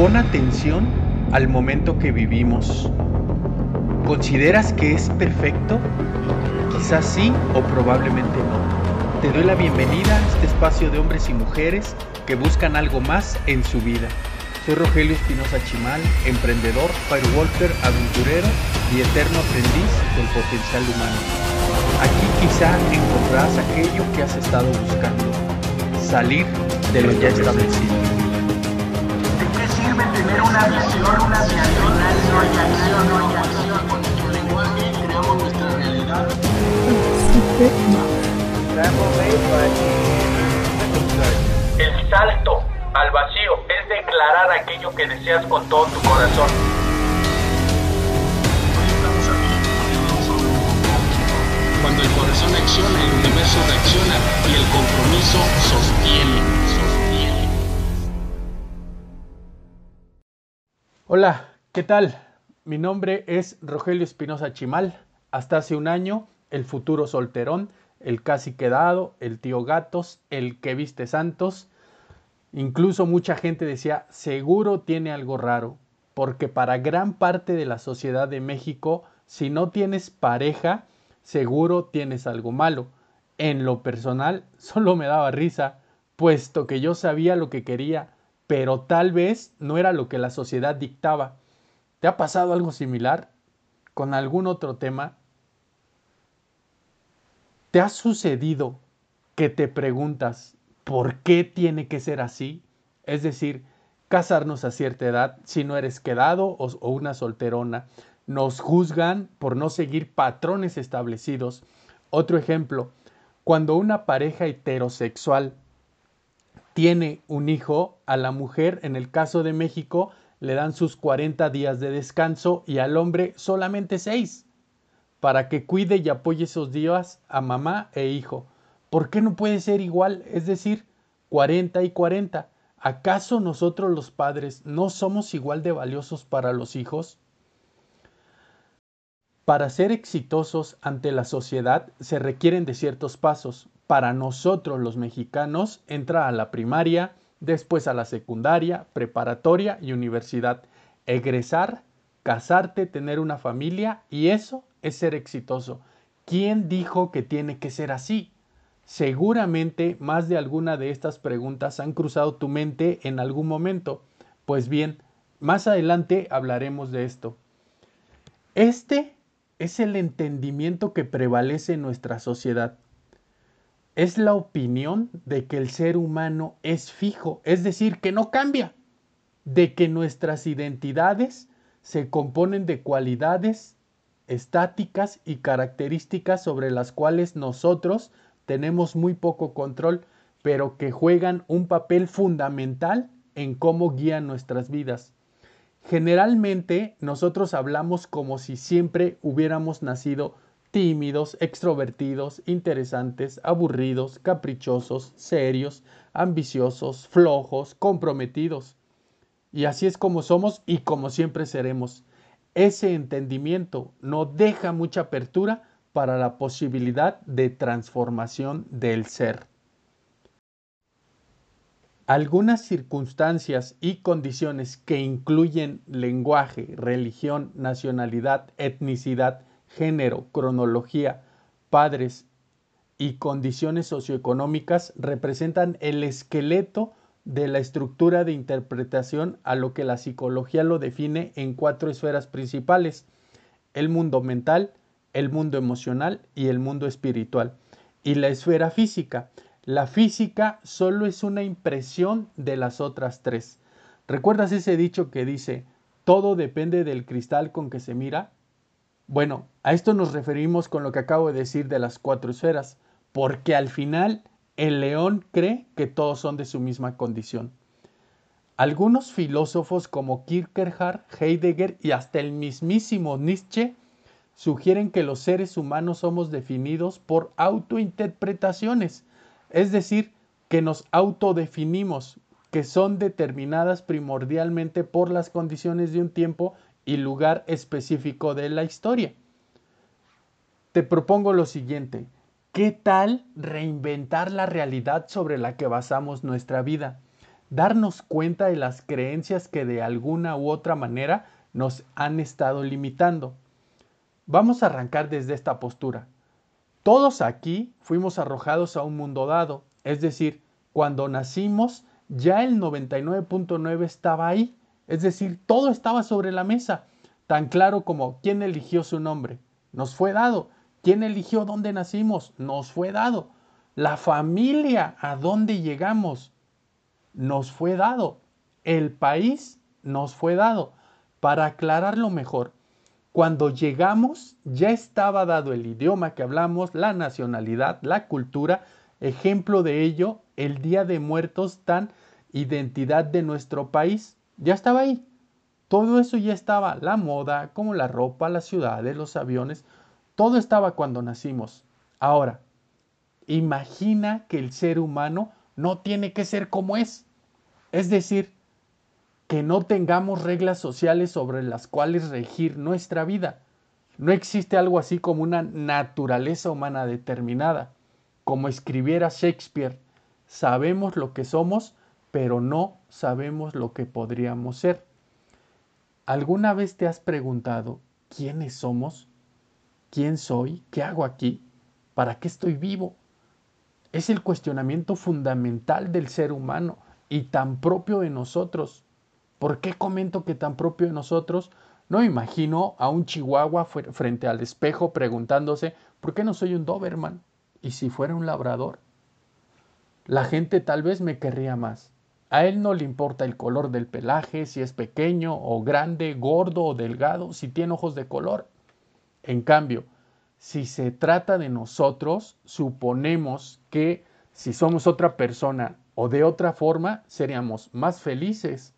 Pon atención al momento que vivimos. ¿Consideras que es perfecto? Quizás sí o probablemente no. Te doy la bienvenida a este espacio de hombres y mujeres que buscan algo más en su vida. Soy Rogelio Espinosa Chimal, emprendedor, firewalker, aventurero y eterno aprendiz del potencial humano. Aquí quizá encontrarás aquello que has estado buscando, salir de lo ya establecido. ¿De qué sirve tener una visión, una visión, una acción, Con nuestro lenguaje creamos nuestra realidad. El salto al vacío es declarar aquello que deseas con todo tu corazón. Cuando el corazón acciona, el universo reacciona y el compromiso sostiene. Hola, ¿qué tal? Mi nombre es Rogelio Espinosa Chimal. Hasta hace un año, el futuro solterón, el casi quedado, el tío gatos, el que viste santos. Incluso mucha gente decía, seguro tiene algo raro, porque para gran parte de la sociedad de México, si no tienes pareja, seguro tienes algo malo. En lo personal, solo me daba risa, puesto que yo sabía lo que quería, pero tal vez no era lo que la sociedad dictaba. ¿Te ha pasado algo similar con algún otro tema? ¿Te ha sucedido que te preguntas por qué tiene que ser así? Es decir, casarnos a cierta edad si no eres quedado o, o una solterona, nos juzgan por no seguir patrones establecidos. Otro ejemplo, cuando una pareja heterosexual tiene un hijo, a la mujer, en el caso de México, le dan sus 40 días de descanso y al hombre solamente 6, para que cuide y apoye esos días a mamá e hijo. ¿Por qué no puede ser igual? Es decir, 40 y 40. ¿Acaso nosotros los padres no somos igual de valiosos para los hijos? Para ser exitosos ante la sociedad se requieren de ciertos pasos. Para nosotros los mexicanos entra a la primaria, después a la secundaria, preparatoria y universidad. Egresar, casarte, tener una familia y eso es ser exitoso. ¿Quién dijo que tiene que ser así? Seguramente más de alguna de estas preguntas han cruzado tu mente en algún momento. Pues bien, más adelante hablaremos de esto. Este es el entendimiento que prevalece en nuestra sociedad. Es la opinión de que el ser humano es fijo, es decir, que no cambia, de que nuestras identidades se componen de cualidades estáticas y características sobre las cuales nosotros tenemos muy poco control, pero que juegan un papel fundamental en cómo guían nuestras vidas. Generalmente nosotros hablamos como si siempre hubiéramos nacido tímidos, extrovertidos, interesantes, aburridos, caprichosos, serios, ambiciosos, flojos, comprometidos. Y así es como somos y como siempre seremos. Ese entendimiento no deja mucha apertura para la posibilidad de transformación del ser. Algunas circunstancias y condiciones que incluyen lenguaje, religión, nacionalidad, etnicidad, género, cronología, padres y condiciones socioeconómicas representan el esqueleto de la estructura de interpretación a lo que la psicología lo define en cuatro esferas principales, el mundo mental, el mundo emocional y el mundo espiritual. Y la esfera física, la física solo es una impresión de las otras tres. ¿Recuerdas ese dicho que dice, todo depende del cristal con que se mira? Bueno, a esto nos referimos con lo que acabo de decir de las cuatro esferas, porque al final el león cree que todos son de su misma condición. Algunos filósofos como Kierkegaard, Heidegger y hasta el mismísimo Nietzsche sugieren que los seres humanos somos definidos por autointerpretaciones es decir, que nos autodefinimos, que son determinadas primordialmente por las condiciones de un tiempo y lugar específico de la historia. Te propongo lo siguiente, ¿qué tal reinventar la realidad sobre la que basamos nuestra vida? darnos cuenta de las creencias que de alguna u otra manera nos han estado limitando. Vamos a arrancar desde esta postura. Todos aquí fuimos arrojados a un mundo dado, es decir, cuando nacimos ya el 99.9 estaba ahí, es decir, todo estaba sobre la mesa, tan claro como quién eligió su nombre, nos fue dado, quién eligió dónde nacimos, nos fue dado, la familia a dónde llegamos, nos fue dado, el país nos fue dado. Para aclararlo mejor, cuando llegamos ya estaba dado el idioma que hablamos, la nacionalidad, la cultura, ejemplo de ello, el Día de Muertos tan identidad de nuestro país, ya estaba ahí. Todo eso ya estaba, la moda, como la ropa, las ciudades, los aviones, todo estaba cuando nacimos. Ahora, imagina que el ser humano no tiene que ser como es. Es decir, que no tengamos reglas sociales sobre las cuales regir nuestra vida. No existe algo así como una naturaleza humana determinada. Como escribiera Shakespeare, sabemos lo que somos, pero no sabemos lo que podríamos ser. ¿Alguna vez te has preguntado quiénes somos? ¿Quién soy? ¿Qué hago aquí? ¿Para qué estoy vivo? Es el cuestionamiento fundamental del ser humano y tan propio de nosotros. ¿Por qué comento que tan propio de nosotros? No imagino a un chihuahua frente al espejo preguntándose, ¿por qué no soy un Doberman? ¿Y si fuera un labrador? La gente tal vez me querría más. A él no le importa el color del pelaje, si es pequeño o grande, gordo o delgado, si tiene ojos de color. En cambio, si se trata de nosotros, suponemos que si somos otra persona o de otra forma, seríamos más felices,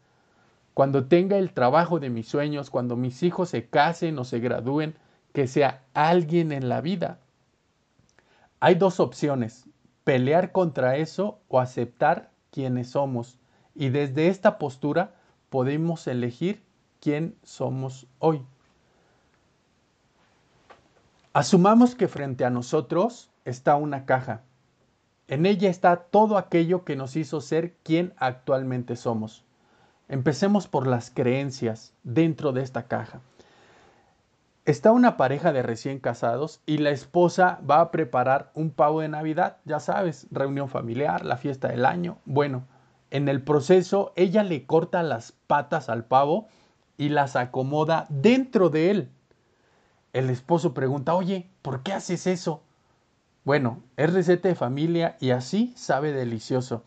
cuando tenga el trabajo de mis sueños, cuando mis hijos se casen o se gradúen, que sea alguien en la vida. Hay dos opciones, pelear contra eso o aceptar quienes somos. Y desde esta postura podemos elegir quién somos hoy. Asumamos que frente a nosotros está una caja. En ella está todo aquello que nos hizo ser quien actualmente somos. Empecemos por las creencias dentro de esta caja. Está una pareja de recién casados y la esposa va a preparar un pavo de Navidad, ya sabes, reunión familiar, la fiesta del año. Bueno, en el proceso ella le corta las patas al pavo y las acomoda dentro de él. El esposo pregunta, oye, ¿por qué haces eso? Bueno, es receta de familia y así sabe delicioso.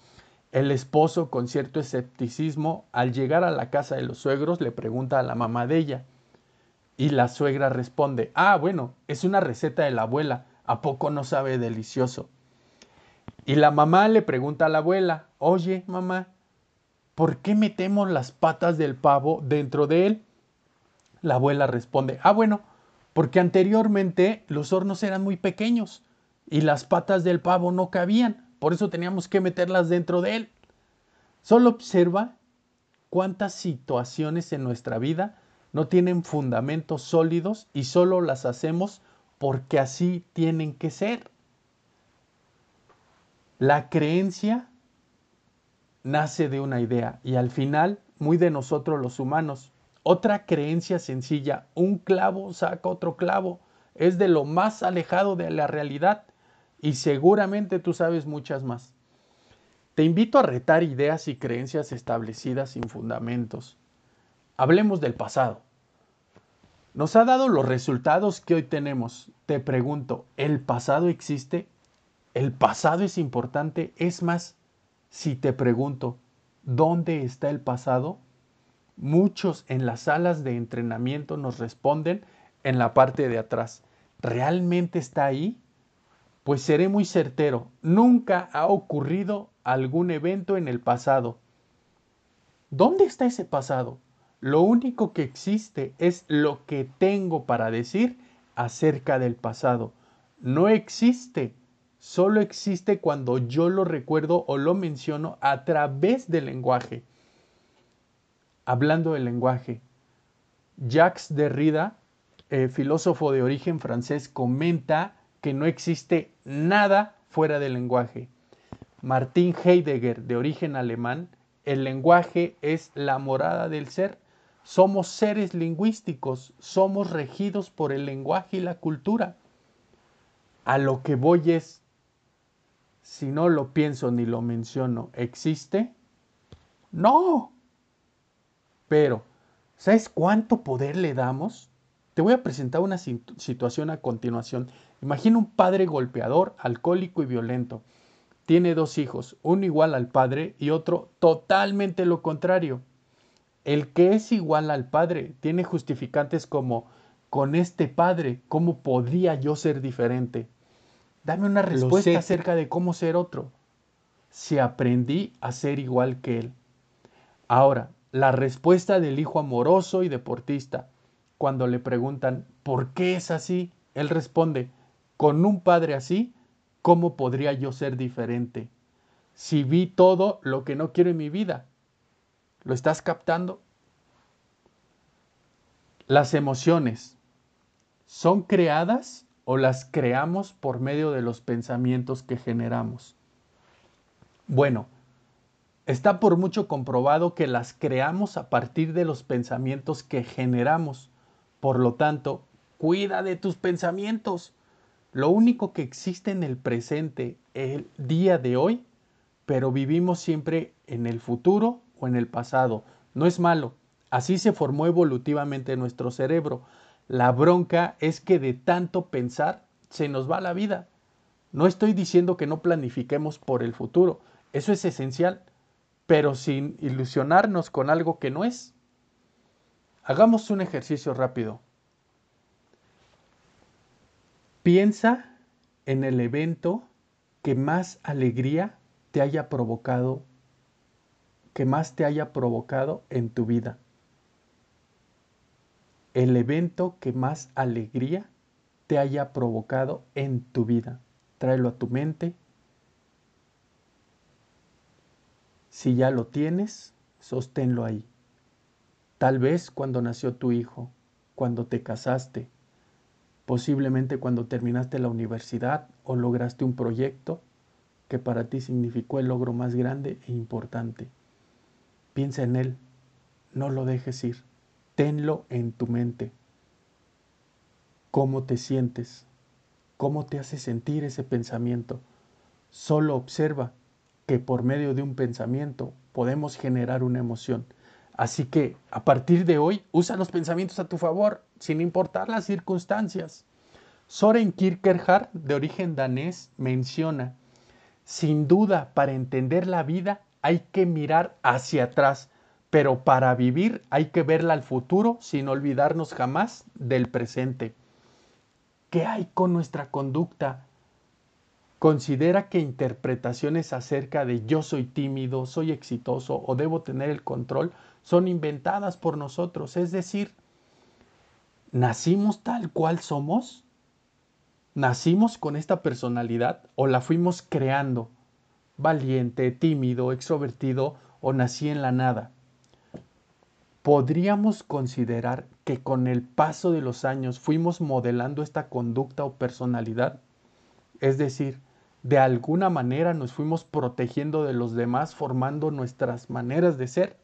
El esposo, con cierto escepticismo, al llegar a la casa de los suegros, le pregunta a la mamá de ella. Y la suegra responde, ah, bueno, es una receta de la abuela, ¿a poco no sabe delicioso? Y la mamá le pregunta a la abuela, oye, mamá, ¿por qué metemos las patas del pavo dentro de él? La abuela responde, ah, bueno, porque anteriormente los hornos eran muy pequeños y las patas del pavo no cabían. Por eso teníamos que meterlas dentro de él. Solo observa cuántas situaciones en nuestra vida no tienen fundamentos sólidos y solo las hacemos porque así tienen que ser. La creencia nace de una idea y al final muy de nosotros los humanos. Otra creencia sencilla, un clavo saca otro clavo, es de lo más alejado de la realidad y seguramente tú sabes muchas más. Te invito a retar ideas y creencias establecidas sin fundamentos. Hablemos del pasado. Nos ha dado los resultados que hoy tenemos. Te pregunto, ¿el pasado existe? ¿El pasado es importante? Es más, si te pregunto, ¿dónde está el pasado? Muchos en las salas de entrenamiento nos responden en la parte de atrás. ¿Realmente está ahí? Pues seré muy certero, nunca ha ocurrido algún evento en el pasado. ¿Dónde está ese pasado? Lo único que existe es lo que tengo para decir acerca del pasado. No existe, solo existe cuando yo lo recuerdo o lo menciono a través del lenguaje. Hablando del lenguaje, Jacques Derrida, eh, filósofo de origen francés, comenta que no existe nada fuera del lenguaje. Martin Heidegger, de origen alemán, el lenguaje es la morada del ser. Somos seres lingüísticos, somos regidos por el lenguaje y la cultura. A lo que voy es, si no lo pienso ni lo menciono, ¿existe? No. Pero, ¿sabes cuánto poder le damos? Te voy a presentar una situación a continuación. Imagina un padre golpeador, alcohólico y violento. Tiene dos hijos, uno igual al padre y otro totalmente lo contrario. El que es igual al padre tiene justificantes como, con este padre, ¿cómo podría yo ser diferente? Dame una respuesta acerca de cómo ser otro. Si aprendí a ser igual que él. Ahora, la respuesta del hijo amoroso y deportista, cuando le preguntan, ¿por qué es así? Él responde, con un padre así, ¿cómo podría yo ser diferente? Si vi todo lo que no quiero en mi vida, ¿Lo estás captando? Las emociones son creadas o las creamos por medio de los pensamientos que generamos. Bueno, está por mucho comprobado que las creamos a partir de los pensamientos que generamos. Por lo tanto, cuida de tus pensamientos. Lo único que existe en el presente, el día de hoy, pero vivimos siempre en el futuro o en el pasado. No es malo, así se formó evolutivamente nuestro cerebro. La bronca es que de tanto pensar se nos va la vida. No estoy diciendo que no planifiquemos por el futuro, eso es esencial, pero sin ilusionarnos con algo que no es. Hagamos un ejercicio rápido. Piensa en el evento que más alegría te haya provocado que más te haya provocado en tu vida. El evento que más alegría te haya provocado en tu vida. Tráelo a tu mente. Si ya lo tienes, sosténlo ahí. Tal vez cuando nació tu hijo, cuando te casaste, posiblemente cuando terminaste la universidad o lograste un proyecto que para ti significó el logro más grande e importante. Piensa en Él, no lo dejes ir, tenlo en tu mente. ¿Cómo te sientes? ¿Cómo te hace sentir ese pensamiento? Solo observa que por medio de un pensamiento podemos generar una emoción. Así que a partir de hoy usa los pensamientos a tu favor, sin importar las circunstancias. Soren Kierkegaard, de origen danés, menciona, sin duda, para entender la vida hay que mirar hacia atrás, pero para vivir hay que verla al futuro sin olvidarnos jamás del presente. ¿Qué hay con nuestra conducta? Considera que interpretaciones acerca de yo soy tímido, soy exitoso o debo tener el control son inventadas por nosotros. Es decir, ¿nacimos tal cual somos? ¿Nacimos con esta personalidad o la fuimos creando? valiente, tímido, extrovertido o nací en la nada. Podríamos considerar que con el paso de los años fuimos modelando esta conducta o personalidad. Es decir, de alguna manera nos fuimos protegiendo de los demás formando nuestras maneras de ser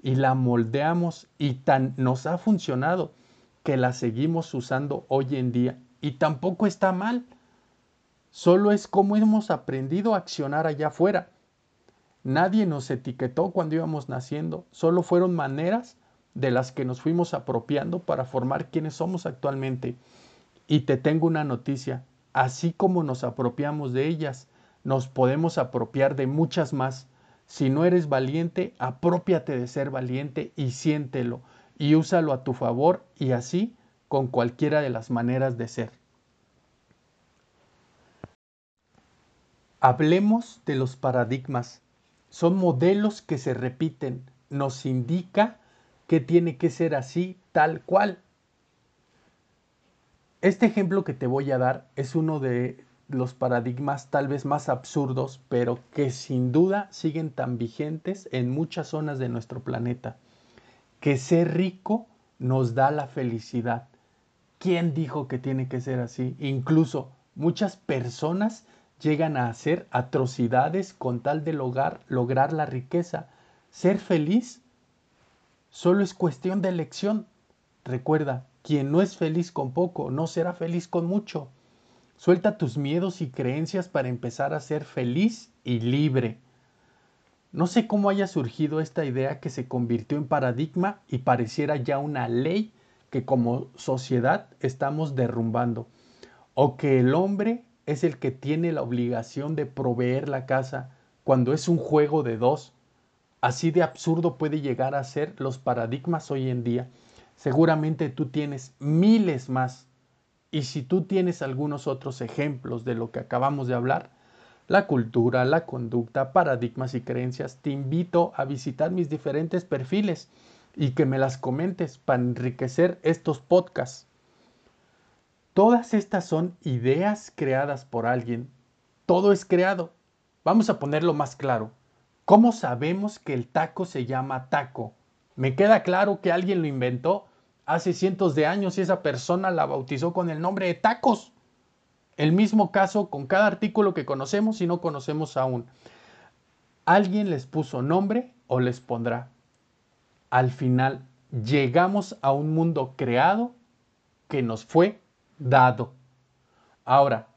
y la moldeamos y tan nos ha funcionado que la seguimos usando hoy en día y tampoco está mal Solo es como hemos aprendido a accionar allá afuera. Nadie nos etiquetó cuando íbamos naciendo, solo fueron maneras de las que nos fuimos apropiando para formar quienes somos actualmente. Y te tengo una noticia, así como nos apropiamos de ellas, nos podemos apropiar de muchas más. Si no eres valiente, apropiate de ser valiente y siéntelo y úsalo a tu favor y así con cualquiera de las maneras de ser. Hablemos de los paradigmas. Son modelos que se repiten. Nos indica que tiene que ser así, tal cual. Este ejemplo que te voy a dar es uno de los paradigmas tal vez más absurdos, pero que sin duda siguen tan vigentes en muchas zonas de nuestro planeta. Que ser rico nos da la felicidad. ¿Quién dijo que tiene que ser así? Incluso muchas personas llegan a hacer atrocidades con tal de lograr, lograr la riqueza. Ser feliz solo es cuestión de elección. Recuerda, quien no es feliz con poco, no será feliz con mucho. Suelta tus miedos y creencias para empezar a ser feliz y libre. No sé cómo haya surgido esta idea que se convirtió en paradigma y pareciera ya una ley que como sociedad estamos derrumbando. O que el hombre es el que tiene la obligación de proveer la casa cuando es un juego de dos. Así de absurdo puede llegar a ser los paradigmas hoy en día. Seguramente tú tienes miles más. Y si tú tienes algunos otros ejemplos de lo que acabamos de hablar, la cultura, la conducta, paradigmas y creencias, te invito a visitar mis diferentes perfiles y que me las comentes para enriquecer estos podcasts. Todas estas son ideas creadas por alguien. Todo es creado. Vamos a ponerlo más claro. ¿Cómo sabemos que el taco se llama taco? Me queda claro que alguien lo inventó hace cientos de años y esa persona la bautizó con el nombre de tacos. El mismo caso con cada artículo que conocemos y no conocemos aún. Alguien les puso nombre o les pondrá. Al final llegamos a un mundo creado que nos fue dado. Ahora,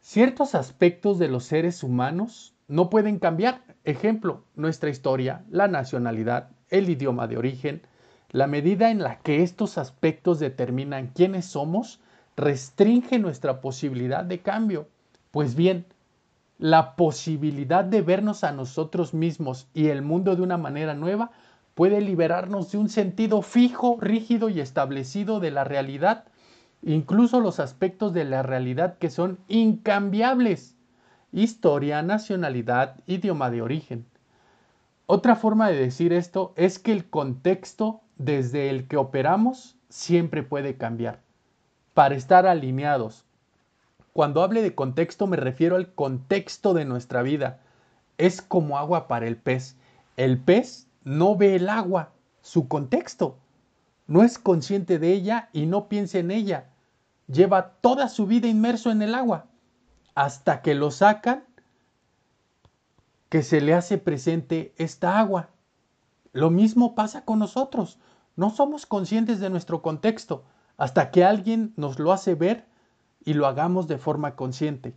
ciertos aspectos de los seres humanos no pueden cambiar. Ejemplo, nuestra historia, la nacionalidad, el idioma de origen. La medida en la que estos aspectos determinan quiénes somos restringe nuestra posibilidad de cambio. Pues bien, la posibilidad de vernos a nosotros mismos y el mundo de una manera nueva puede liberarnos de un sentido fijo, rígido y establecido de la realidad incluso los aspectos de la realidad que son incambiables, historia, nacionalidad, idioma de origen. Otra forma de decir esto es que el contexto desde el que operamos siempre puede cambiar, para estar alineados. Cuando hable de contexto me refiero al contexto de nuestra vida. Es como agua para el pez. El pez no ve el agua, su contexto. No es consciente de ella y no piensa en ella lleva toda su vida inmerso en el agua, hasta que lo sacan, que se le hace presente esta agua. Lo mismo pasa con nosotros. No somos conscientes de nuestro contexto hasta que alguien nos lo hace ver y lo hagamos de forma consciente.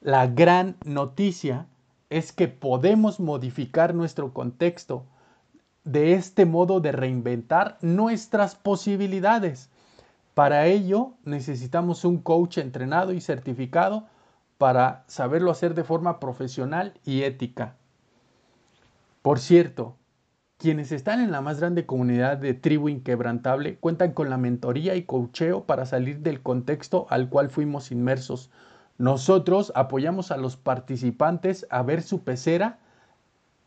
La gran noticia es que podemos modificar nuestro contexto de este modo de reinventar nuestras posibilidades. Para ello necesitamos un coach entrenado y certificado para saberlo hacer de forma profesional y ética. Por cierto, quienes están en la más grande comunidad de Tribu Inquebrantable cuentan con la mentoría y coacheo para salir del contexto al cual fuimos inmersos. Nosotros apoyamos a los participantes a ver su pecera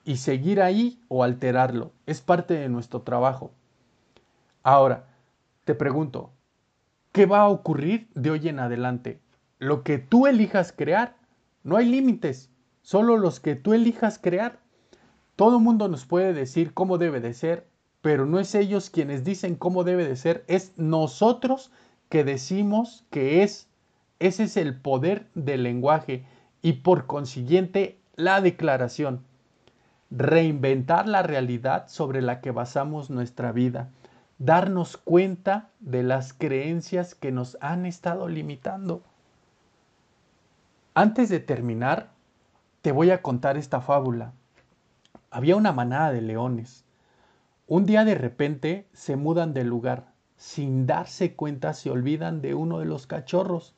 y seguir ahí o alterarlo. Es parte de nuestro trabajo. Ahora, te pregunto, ¿Qué va a ocurrir de hoy en adelante? Lo que tú elijas crear, no hay límites, solo los que tú elijas crear. Todo mundo nos puede decir cómo debe de ser, pero no es ellos quienes dicen cómo debe de ser, es nosotros que decimos que es. Ese es el poder del lenguaje y por consiguiente la declaración. Reinventar la realidad sobre la que basamos nuestra vida darnos cuenta de las creencias que nos han estado limitando. Antes de terminar, te voy a contar esta fábula. Había una manada de leones. Un día de repente se mudan del lugar. Sin darse cuenta se olvidan de uno de los cachorros,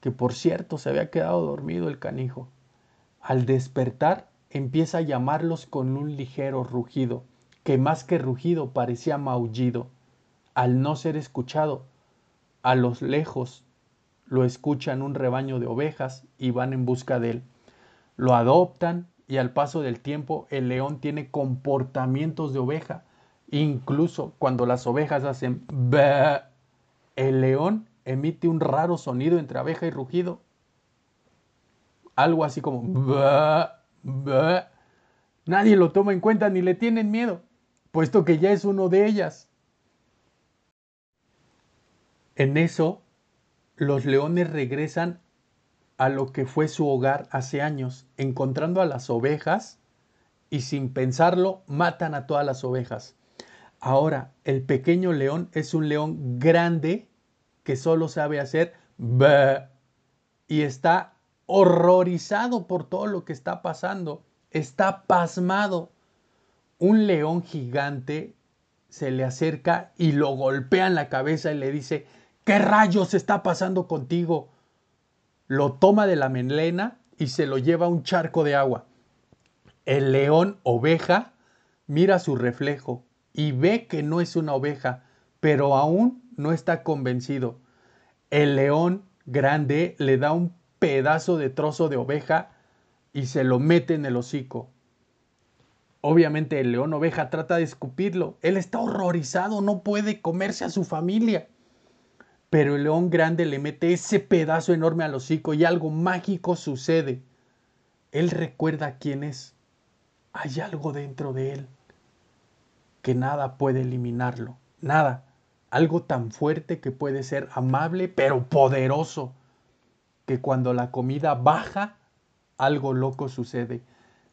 que por cierto se había quedado dormido el canijo. Al despertar empieza a llamarlos con un ligero rugido que más que rugido parecía maullido. Al no ser escuchado, a los lejos lo escuchan un rebaño de ovejas y van en busca de él. Lo adoptan y al paso del tiempo el león tiene comportamientos de oveja. Incluso cuando las ovejas hacen bah, el león emite un raro sonido entre abeja y rugido. Algo así como bah. Nadie lo toma en cuenta ni le tienen miedo puesto que ya es uno de ellas. En eso, los leones regresan a lo que fue su hogar hace años, encontrando a las ovejas y sin pensarlo matan a todas las ovejas. Ahora, el pequeño león es un león grande que solo sabe hacer y está horrorizado por todo lo que está pasando. Está pasmado. Un león gigante se le acerca y lo golpea en la cabeza y le dice, ¿qué rayos está pasando contigo? Lo toma de la melena y se lo lleva a un charco de agua. El león oveja mira su reflejo y ve que no es una oveja, pero aún no está convencido. El león grande le da un pedazo de trozo de oveja y se lo mete en el hocico. Obviamente el león oveja trata de escupirlo. Él está horrorizado, no puede comerse a su familia. Pero el león grande le mete ese pedazo enorme al hocico y algo mágico sucede. Él recuerda quién es. Hay algo dentro de él que nada puede eliminarlo. Nada. Algo tan fuerte que puede ser amable pero poderoso. Que cuando la comida baja, algo loco sucede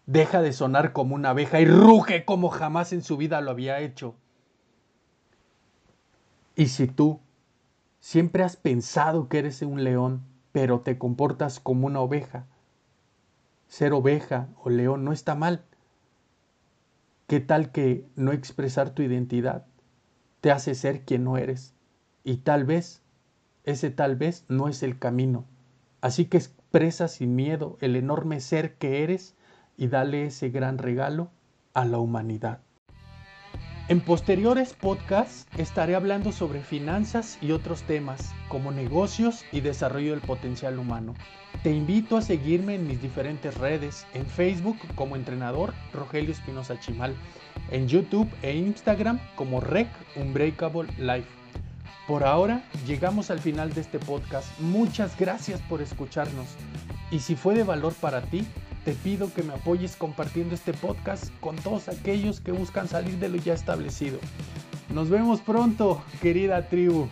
deja de sonar como una abeja y ruge como jamás en su vida lo había hecho. Y si tú siempre has pensado que eres un león, pero te comportas como una oveja, ser oveja o león no está mal. ¿Qué tal que no expresar tu identidad te hace ser quien no eres? Y tal vez, ese tal vez no es el camino. Así que expresa sin miedo el enorme ser que eres y dale ese gran regalo a la humanidad. En posteriores podcasts estaré hablando sobre finanzas y otros temas como negocios y desarrollo del potencial humano. Te invito a seguirme en mis diferentes redes, en Facebook como entrenador Rogelio Espinosa Chimal, en YouTube e Instagram como Rec Unbreakable Life. Por ahora llegamos al final de este podcast. Muchas gracias por escucharnos. Y si fue de valor para ti, te pido que me apoyes compartiendo este podcast con todos aquellos que buscan salir de lo ya establecido. Nos vemos pronto, querida tribu.